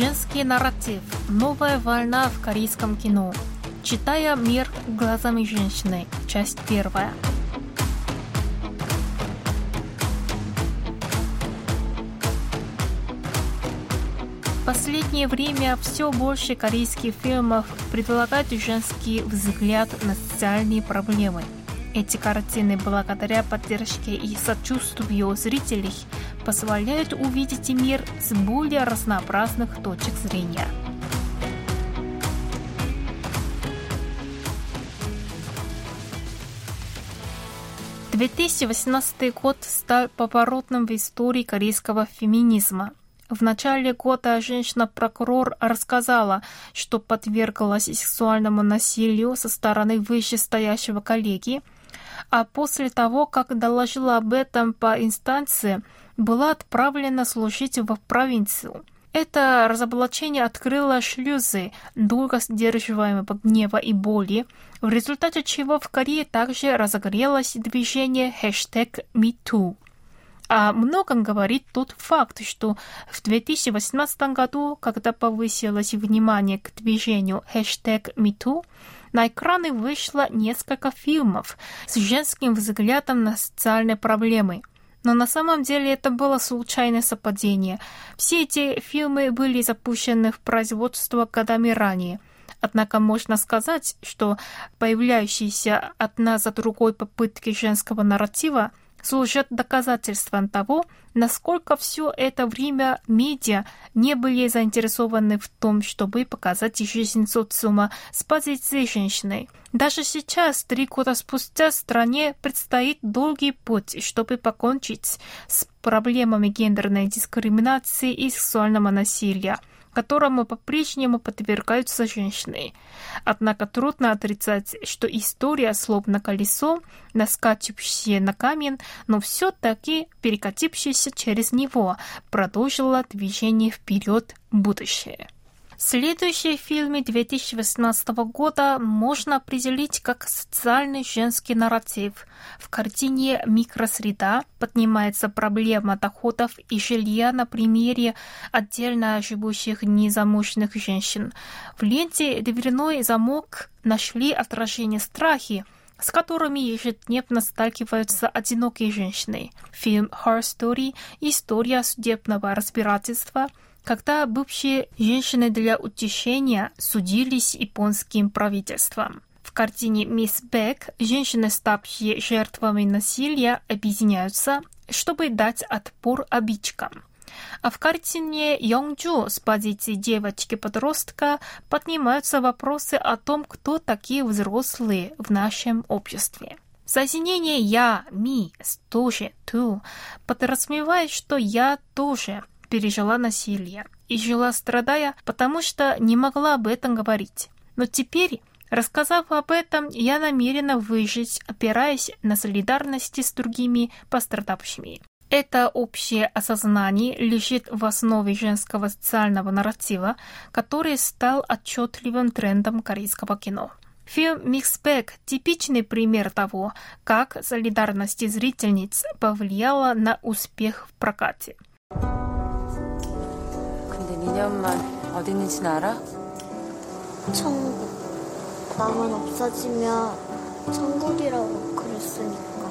Женский нарратив. Новая волна в корейском кино. Читая мир глазами женщины. Часть первая. Последнее время все больше корейских фильмов предлагают женский взгляд на социальные проблемы. Эти картины, благодаря поддержке и сочувствию зрителей, позволяют увидеть мир с более разнообразных точек зрения. Тысячи восемнадцатый год стал поворотным в истории корейского феминизма. В начале года женщина-прокурор рассказала, что подверглась сексуальному насилию со стороны вышестоящего коллеги, а после того, как доложила об этом по инстанции, была отправлена служить в провинцию. Это разоблачение открыло шлюзы долго сдерживаемого гнева и боли, в результате чего в Корее также разогрелось движение хэштег MeToo. О многом говорит тот факт, что в 2018 году, когда повысилось внимание к движению хэштег MeToo, на экраны вышло несколько фильмов с женским взглядом на социальные проблемы. Но на самом деле это было случайное совпадение. Все эти фильмы были запущены в производство годами ранее. Однако можно сказать, что появляющиеся одна за другой попытки женского нарратива служат доказательством того, насколько все это время медиа не были заинтересованы в том, чтобы показать жизнь социума с позиции женщины. Даже сейчас, три года спустя, стране предстоит долгий путь, чтобы покончить с проблемами гендерной дискриминации и сексуального насилия – которому по-прежнему подвергаются женщины. Однако трудно отрицать, что история словно колесо, наскачивающее на камень, но все-таки перекатившееся через него, продолжила движение вперед в будущее. Следующие фильмы 2018 года можно определить как социальный женский нарратив. В картине «Микросреда» поднимается проблема доходов и жилья на примере отдельно живущих незамужних женщин. В ленте «Дверной замок» нашли отражение страхи, с которыми ежедневно сталкиваются одинокие женщины. Фильм «Her Story» — история судебного разбирательства — когда бывшие женщины для утешения судились японским правительством. В картине «Мисс Бек» женщины, ставшие жертвами насилия, объединяются, чтобы дать отпор обидчикам. А в картине Йонджу с позиции девочки-подростка поднимаются вопросы о том, кто такие взрослые в нашем обществе. Соединение «я», «ми», «тоже», «ту» подразумевает, что «я» тоже пережила насилие и жила страдая, потому что не могла об этом говорить. Но теперь, рассказав об этом, я намерена выжить, опираясь на солидарность с другими пострадавшими. Это общее осознание лежит в основе женского социального нарратива, который стал отчетливым трендом корейского кино. Фильм «Миксбэк» – типичный пример того, как солидарность зрительниц повлияла на успех в прокате. 2년만 어디 있는지는 알아? 천국. 마음은 없어지면 천국이라고 그랬으니까.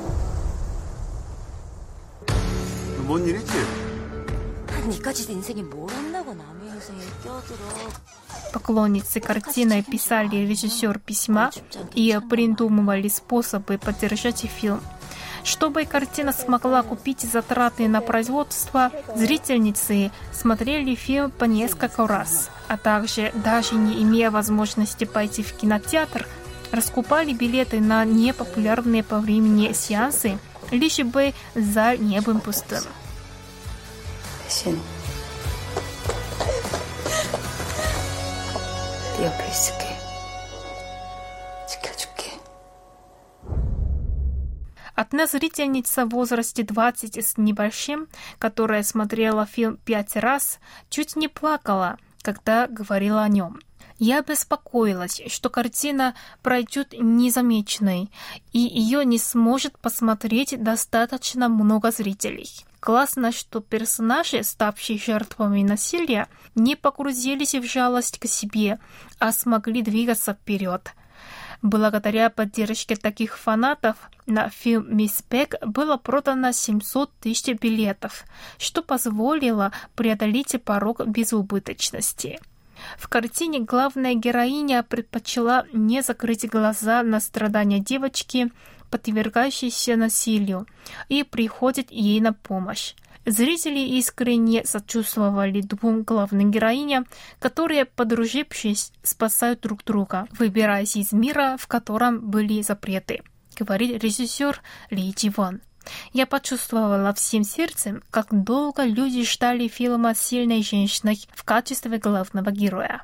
뭔 일이지? 니까지도 인생이 뭘 한다고 남의 인생에 껴들어. Поклонницы картины писали режиссер письма и придумывали способы поддержать фильм. Чтобы картина смогла купить затраты на производство, зрительницы смотрели фильм по несколько раз, а также, даже не имея возможности пойти в кинотеатр, раскупали билеты на непопулярные по времени сеансы, лишь бы зал не был пустым. 대신 Одна зрительница в возрасте 20 с небольшим, которая смотрела фильм пять раз, чуть не плакала, когда говорила о нем. Я беспокоилась, что картина пройдет незамеченной, и ее не сможет посмотреть достаточно много зрителей. Классно, что персонажи, ставшие жертвами насилия, не погрузились в жалость к себе, а смогли двигаться вперед. Благодаря поддержке таких фанатов на фильм «Мисс Пек» было продано 700 тысяч билетов, что позволило преодолеть порог безубыточности. В картине главная героиня предпочла не закрыть глаза на страдания девочки, подвергающейся насилию, и приходит ей на помощь. Зрители искренне сочувствовали двум главным героиням, которые, подружившись, спасают друг друга, выбираясь из мира, в котором были запреты, говорит режиссер Ли Дживан. Я почувствовала всем сердцем, как долго люди ждали фильма с сильной женщиной в качестве главного героя.